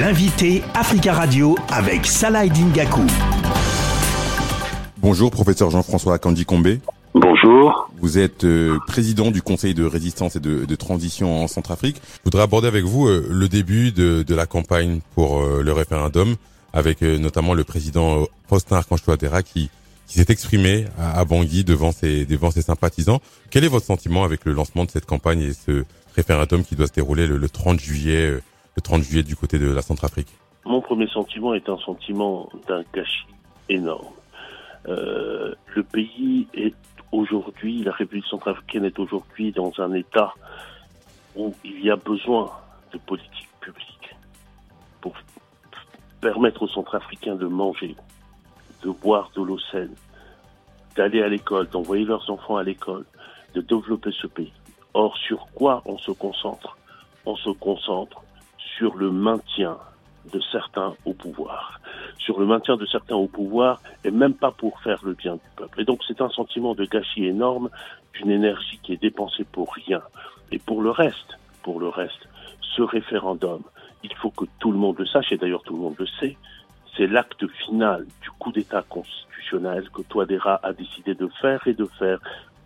L'invité Africa Radio avec Salah Dingaku. Bonjour, professeur Jean-François Kandi Combé. Bonjour. Vous êtes euh, président du Conseil de résistance et de, transition en Centrafrique. Je voudrais aborder avec vous euh, le début de, la campagne pour euh, le référendum, avec notamment le président Faustin Archange Touadéra qui, qui s'est exprimé à, Bangui devant ses, devant ses sympathisants. Quel est votre sentiment avec le lancement de cette campagne et ce référendum qui doit se dérouler le, 30 juillet, le 30 juillet du côté de la Centrafrique Mon premier sentiment est un sentiment d'un gâchis énorme. le pays est aujourd'hui, la République centrafricaine est aujourd'hui dans un état où il y a besoin de politique publique pour permettre aux Centrafricains de manger, de boire de l'eau saine, d'aller à l'école, d'envoyer leurs enfants à l'école, de développer ce pays. Or, sur quoi on se concentre? On se concentre sur le maintien de certains au pouvoir, sur le maintien de certains au pouvoir et même pas pour faire le bien du peuple. Et donc c'est un sentiment de gâchis énorme, d'une énergie qui est dépensée pour rien. Et pour le reste, pour le reste, ce référendum, il faut que tout le monde le sache, et d'ailleurs tout le monde le sait, c'est l'acte final du coup d'État constitutionnel que Touadéra a décidé de faire et de faire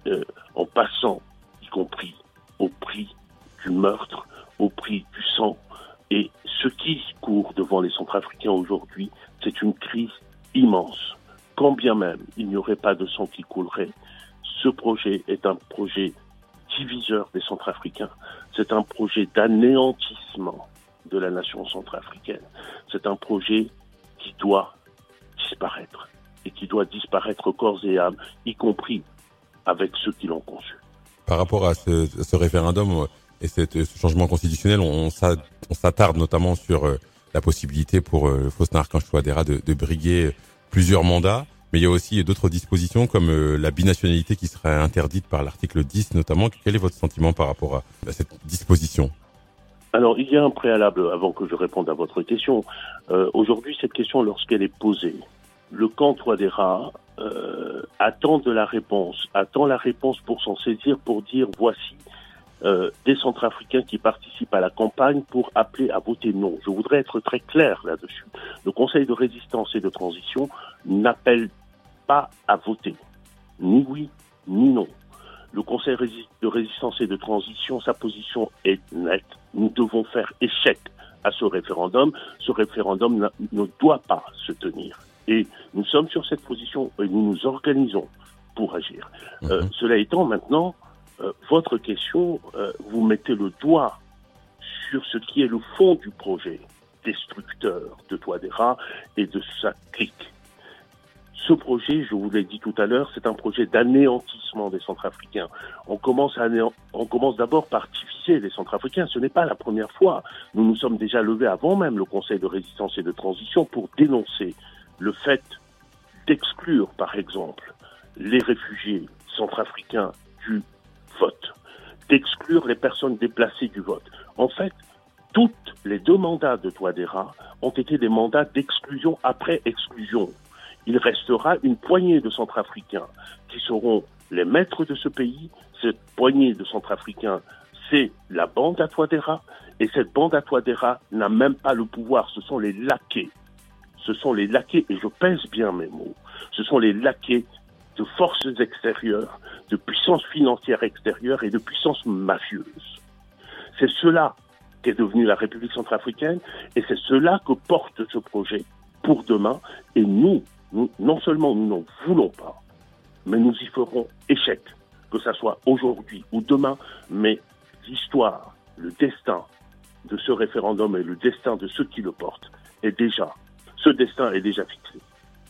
euh, en passant, y compris au prix du meurtre, au prix du sang, et ce qui court devant les Centrafricains aujourd'hui, c'est une crise immense. Quand bien même il n'y aurait pas de sang qui coulerait, ce projet est un projet diviseur des Centrafricains. C'est un projet d'anéantissement de la nation centrafricaine. C'est un projet qui doit disparaître et qui doit disparaître corps et âme, y compris avec ceux qui l'ont conçu. Par rapport à ce, ce référendum, et ce changement constitutionnel, on, s'attarde notamment sur euh, la possibilité pour euh, Faustin Archange Touadéra de, briguer plusieurs mandats. Mais il y a aussi d'autres dispositions comme euh, la binationalité qui serait interdite par l'article 10 notamment. Quel est votre sentiment par rapport à, cette disposition? Alors, il y a un préalable avant que je réponde à votre question. Euh, Aujourd'hui, cette question, lorsqu'elle est posée, le camp Touadéra euh, attend de la réponse, attend la réponse pour s'en saisir, pour dire voici euh, des Centrafricains qui participent à la campagne pour appeler à voter non. Je voudrais être très clair là-dessus. Le Conseil de résistance et de transition n'appelle pas à voter, ni oui, ni non. Le Conseil de résistance et de transition, sa position est nette. Nous devons faire échec à ce référendum. Ce référendum ne doit pas se tenir. Et nous sommes sur cette position et nous nous organisons pour agir. Euh, mhm. cela étant, maintenant, euh, votre question, euh, vous mettez le doigt sur ce qui est le fond du projet destructeur de Toadera et de sa clique. Ce projet, je vous l'ai dit tout à l'heure, c'est un projet d'anéantissement des Centrafricains. On commence, à on commence d'abord par diviser les Centrafricains. Ce n'est pas la première fois. Nous nous sommes déjà levés avant même le Conseil de résistance et de transition pour dénoncer le fait d'exclure, par exemple, les réfugiés centrafricains du d'exclure les personnes déplacées du vote. En fait, toutes les deux mandats de Touadéra ont été des mandats d'exclusion après exclusion. Il restera une poignée de Centrafricains qui seront les maîtres de ce pays. Cette poignée de Centrafricains, c'est la bande à Touadéra. Et cette bande à Touadéra n'a même pas le pouvoir. Ce sont les laquais. Ce sont les laquais, et je pèse bien mes mots. Ce sont les laquais de forces extérieures, de puissances financières extérieures et de puissances mafieuses. C'est cela qu'est devenue la République centrafricaine et c'est cela que porte ce projet pour demain. Et nous, non seulement nous n'en voulons pas, mais nous y ferons échec, que ce soit aujourd'hui ou demain, mais l'histoire, le destin de ce référendum et le destin de ceux qui le portent est déjà, ce destin est déjà fixé.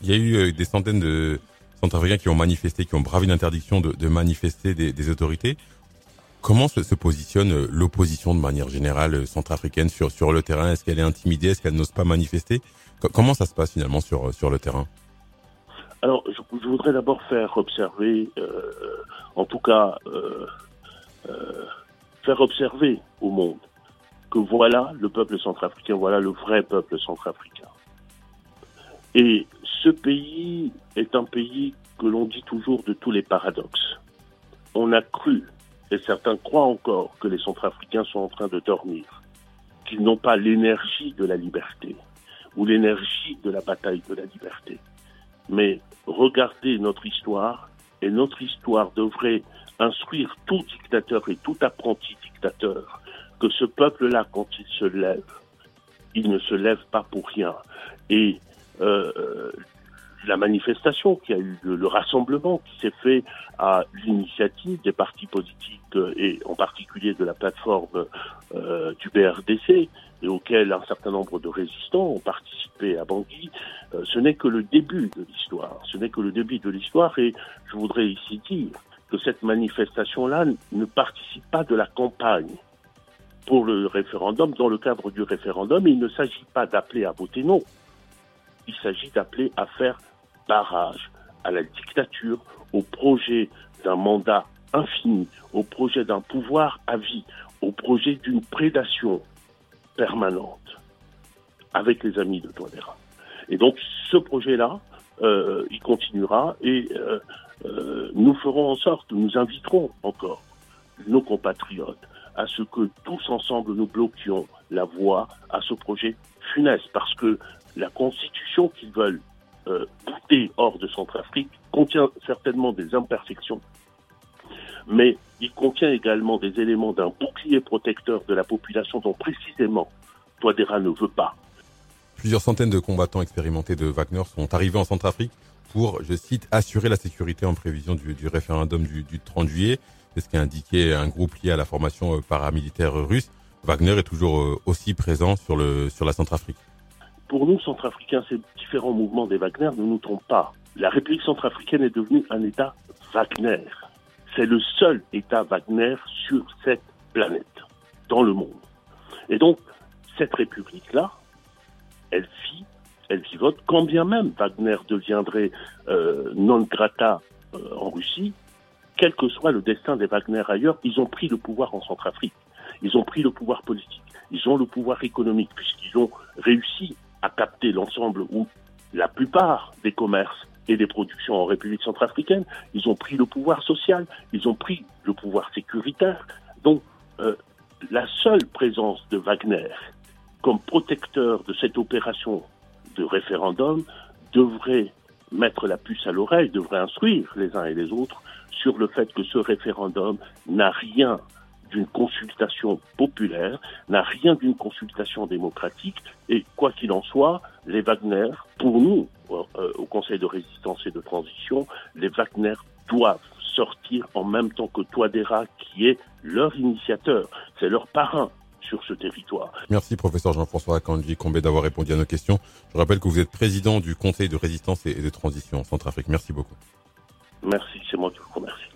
Il y a eu euh, des centaines de, centrafricains qui ont manifesté, qui ont bravé l'interdiction de, de, manifester des, autorités. Comment se, se positionne euh, l'opposition de manière générale euh, centrafricaine sur, sur le terrain? Est-ce qu'elle est intimidée? Est-ce qu'elle n'ose pas manifester? Comment ça se passe finalement sur, sur le terrain? Alors, je, voudrais d'abord faire observer, euh, en tout cas, euh, euh, faire observer au monde que voilà le peuple centrafricain, voilà le vrai peuple centrafricain. Et ce pays est un pays que l'on dit toujours de tous les paradoxes. On a cru, et certains croient encore, que les Centrafricains sont en train de dormir, qu'ils n'ont pas l'énergie de la liberté ou l'énergie de la bataille de la liberté. Mais regardez notre histoire, et notre histoire devrait instruire tout dictateur et tout apprenti dictateur que ce peuple-là, quand il se lève, il ne se lève pas pour rien. Et euh, la manifestation qui a eu le rassemblement qui s'est fait à l'initiative des partis politiques euh, et en particulier de la plateforme euh, du BRDC et auquel un certain nombre de résistants ont participé à Bangui, ce n'est que le début de l'histoire. Ce n'est que le début de l'histoire et je voudrais ici dire que cette manifestation-là ne participe pas de la campagne pour le référendum. Dans le cadre du référendum, il ne s'agit pas d'appeler à voter non. Il s'agit d'appeler à faire barrage à la dictature, au projet d'un mandat infini, au projet d'un pouvoir à vie, au projet d'une prédation permanente avec les amis de Touadéra. Et donc ce projet-là, euh, il continuera et euh, euh, nous ferons en sorte, nous inviterons encore nos compatriotes à ce que tous ensemble nous bloquions la voie à ce projet funeste, parce que la constitution qu'ils veulent euh, hors de Centrafrique contient certainement des imperfections, mais il contient également des éléments d'un bouclier protecteur de la population dont précisément Touadéra ne veut pas. Plusieurs centaines de combattants expérimentés de Wagner sont arrivés en Centrafrique pour, je cite, assurer la sécurité en prévision du, référendum du, 30 juillet. C'est ce qu'a indiqué un groupe lié à la formation euh, paramilitaire russe. Wagner est toujours euh, aussi présent sur, le, sur la Centrafrique. Pour nous, Centrafricains, ces différents mouvements des Wagner ne nous trompent pas. La République centrafricaine est devenue un État Wagner. C'est le seul État Wagner sur cette planète, dans le monde. Et donc, cette République-là, elle vit, elle vivote, quand bien même Wagner deviendrait euh, non grata euh, en Russie, quel que soit le destin des Wagner ailleurs, ils ont pris le pouvoir en Centrafrique. Ils ont pris le pouvoir politique. Ils ont le pouvoir économique, puisqu'ils ont réussi à capter l'ensemble ou la plupart des commerces et des productions en République centrafricaine. Ils ont pris le pouvoir social, ils ont pris le pouvoir sécuritaire. Donc, euh, la seule présence de Wagner comme protecteur de cette opération de référendum devrait mettre la puce à l'oreille, devrait instruire les uns et les autres sur le fait que ce référendum n'a rien d'une consultation populaire, n'a rien d'une consultation démocratique, et quoi qu'il en soit, les Wagner, pour nous, euh, au Conseil de résistance et de transition, les Wagner doivent sortir en même temps que Toadera, qui est leur initiateur, c'est leur parrain sur ce territoire. Merci professeur Jean-François Kandji Combé d'avoir répondu à nos questions. Je rappelle que vous êtes président du Conseil de résistance et de transition en Centrafrique. Merci beaucoup. Merci, c'est moi qui vous remercie.